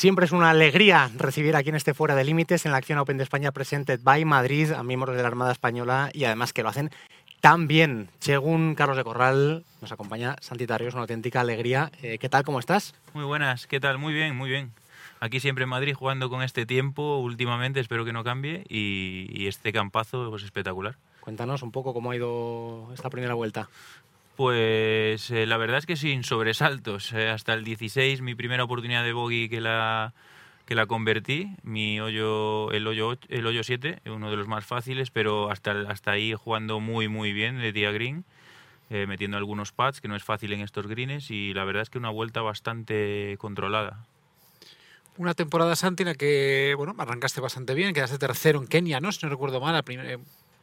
Siempre es una alegría recibir aquí en este Fuera de Límites, en la acción Open de España Presented by Madrid, a miembros de la Armada Española y además que lo hacen tan bien. Según Carlos de Corral, nos acompaña Santi Tarrios, una auténtica alegría. Eh, ¿Qué tal? ¿Cómo estás? Muy buenas, ¿qué tal? Muy bien, muy bien. Aquí siempre en Madrid jugando con este tiempo últimamente, espero que no cambie y, este campazo es pues, espectacular. Cuéntanos un poco cómo ha ido esta primera vuelta. Pues eh, la verdad es que sin sobresaltos. Eh, hasta el 16, mi primera oportunidad de bogey que la, que la convertí, mi hoyo, el, hoyo, el hoyo 7, uno de los más fáciles, pero hasta, hasta ahí jugando muy muy bien de día green, eh, metiendo algunos pads, que no es fácil en estos greens, y la verdad es que una vuelta bastante controlada. Una temporada, Santi, la que bueno, arrancaste bastante bien, quedaste tercero en Kenia, ¿no? Si no recuerdo mal, a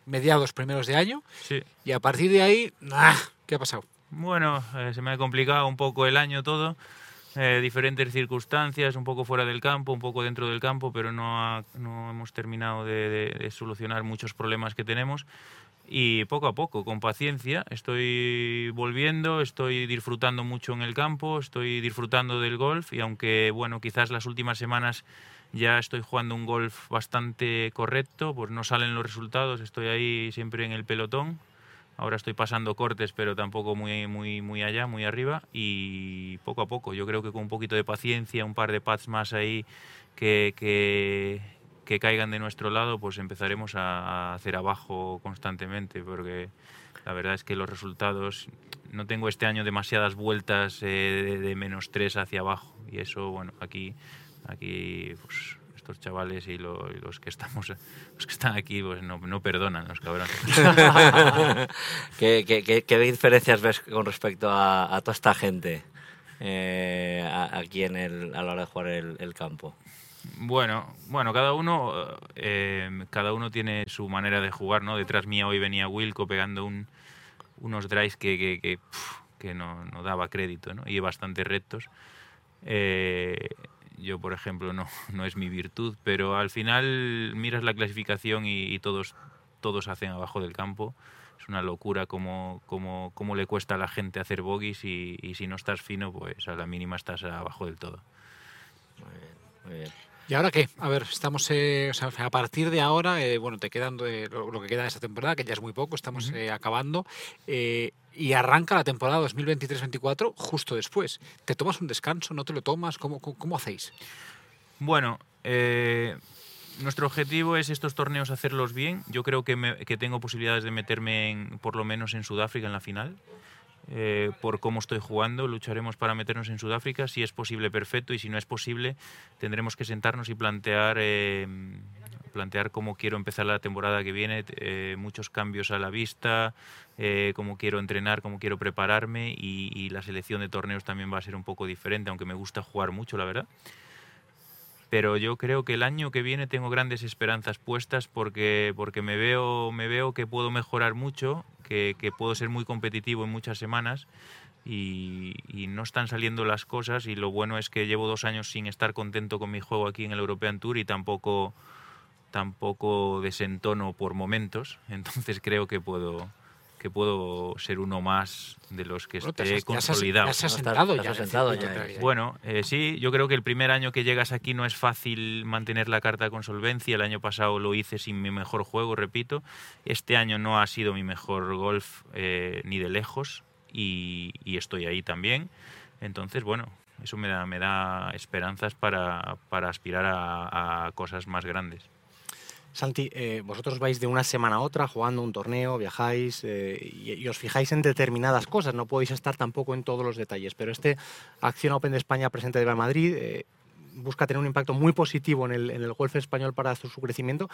mediados primeros de año. Sí. Y a partir de ahí, ¡ah! ¿Qué ha pasado? Bueno, eh, se me ha complicado un poco el año todo. Eh, diferentes circunstancias, un poco fuera del campo, un poco dentro del campo, pero no, no hemos terminado de, solucionar muchos problemas que tenemos. Y poco a poco, con paciencia, estoy volviendo, estoy disfrutando mucho en el campo, estoy disfrutando del golf y aunque, bueno, quizás las últimas semanas ya estoy jugando un golf bastante correcto, pues no salen los resultados, estoy ahí siempre en el pelotón, Ahora estoy pasando cortes, pero tampoco muy, muy, muy allá, muy arriba. Y poco a poco, yo creo que con un poquito de paciencia, un par de pads más ahí que, que, que caigan de nuestro lado, pues empezaremos a, hacer abajo constantemente, porque la verdad es que los resultados, no tengo este año demasiadas vueltas eh, de, menos tres hacia abajo. Y eso, bueno, aquí, aquí pues, estos chavales y, los que estamos los que están aquí pues no, no perdonan los cabrones. ¿Qué, qué, qué, diferencias ves con respecto a, toda esta gente eh, aquí en el, a la hora de jugar el, campo? Bueno, bueno, cada uno, eh, cada uno tiene su manera de jugar, ¿no? Detrás mía hoy venía Wilco pegando un, unos drives que, que, que, no, no, daba crédito, ¿no? Y bastante rectos. Eh, yo, por ejemplo, no, no es mi virtud, pero al final miras la clasificación y, todos, todos hacen abajo del campo. Es una locura cómo, cómo, cómo le cuesta a la gente hacer bogies y, y, si no estás fino, pues a la mínima estás abajo del todo. Muy bien, muy bien. ¿Y ahora qué? A ver, estamos, eh, o sea, a partir de ahora, eh, bueno, te quedan eh, lo, que queda de esta temporada, que ya es muy poco, estamos acabando, y arranca la temporada 2023-24 justo después. ¿Te tomas un descanso? ¿No te lo tomas? ¿Cómo, cómo, hacéis? Bueno, nuestro objetivo es estos torneos hacerlos bien. Yo creo que, que tengo posibilidades de meterme en, por lo menos en Sudáfrica en la final. Eh, por cómo estoy jugando. Lucharemos para meternos en Sudáfrica. Si es posible, perfecto. Y si no es posible, tendremos que sentarnos y plantear, eh, plantear cómo quiero empezar la temporada que viene. Eh, muchos cambios a la vista, cómo quiero entrenar, cómo quiero prepararme. Y, y la selección de torneos también va a ser un poco diferente, aunque me gusta jugar mucho, la verdad pero yo creo que el año que viene tengo grandes esperanzas puestas porque, porque me, veo, me veo que puedo mejorar mucho, que, que puedo ser muy competitivo en muchas semanas y, y, no están saliendo las cosas y lo bueno es que llevo dos años sin estar contento con mi juego aquí en el European Tour y tampoco, tampoco desentono por momentos, entonces creo que puedo, que puedo ser uno más de los que esté consolidado. Ya se ha sentado, ya, sentado ya. Bueno, eh, sí, yo creo que el primer año que llegas aquí no es fácil mantener la carta con solvencia. El año pasado lo hice sin mi mejor juego, repito. Este año no ha sido mi mejor golf eh, ni de lejos y, estoy ahí también. Entonces, bueno, eso me da, me da esperanzas para, para aspirar a cosas más grandes. Santi, eh, vosotros vais de una semana a otra jugando un torneo, viajáis eh, y, os fijáis en determinadas cosas, no podéis estar tampoco en todos los detalles, pero este Acción Open de España presente de Madrid eh, busca tener un impacto muy positivo en el, en el golf español para su, su crecimiento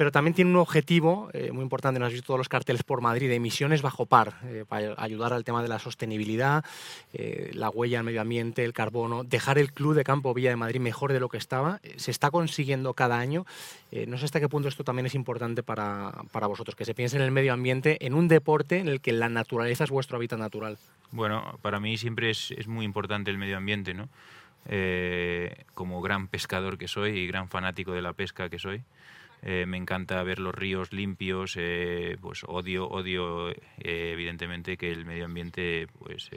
pero también tiene un objetivo eh, muy importante, no has visto todos los carteles por Madrid, de emisiones bajo par, eh, para ayudar al tema de la sostenibilidad, eh, la huella al medio ambiente, el carbono, dejar el Club de Campo Villa de Madrid mejor de lo que estaba. se está consiguiendo cada año. no sé hasta qué punto esto también es importante para, para, vosotros, que se piense en el medio ambiente, en un deporte en el que la naturaleza es vuestro hábitat natural. Bueno, para mí siempre es, es muy importante el medio ambiente, ¿no? como gran pescador que soy y gran fanático de la pesca que soy. Eh, me encanta ver los ríos limpios, eh, pues odio, odio eh, evidentemente que el medio ambiente pues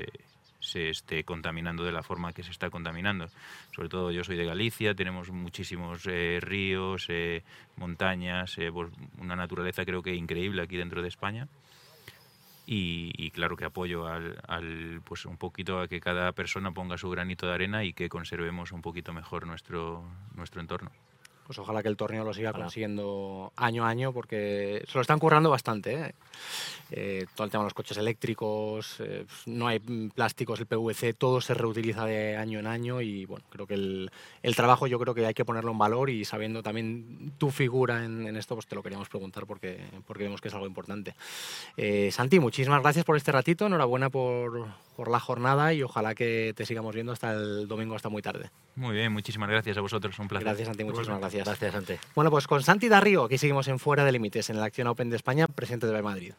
se esté contaminando de la forma que se está contaminando. Sobre todo yo soy de Galicia, tenemos muchísimos eh, ríos, eh, montañas, eh, pues, una naturaleza creo que increíble aquí dentro de España. Y, claro que apoyo al, pues un poquito a que cada persona ponga su granito de arena y que conservemos un poquito mejor nuestro, nuestro entorno pues ojalá que el torneo lo siga consiguiendo año a año porque se lo están currando bastante. ¿eh? Eh, todo el tema de los coches eléctricos, eh, no hay plásticos, el PVC, todo se reutiliza de año en año y bueno, creo que el, el trabajo yo creo que hay que ponerlo en valor y sabiendo también tu figura en, en esto, pues te lo queríamos preguntar porque, porque vemos que es algo importante. Santi, muchísimas gracias por este ratito, enhorabuena por, por la jornada y ojalá que te sigamos viendo hasta el domingo, hasta muy tarde. Muy bien, muchísimas gracias a vosotros, un placer. Gracias, Santi, muchísimas gracias. Gracias, Santi. Bueno, pues con Santi Darrío, aquí seguimos en Fuera de Límites, en la Acción Open de España, presidente de Madrid.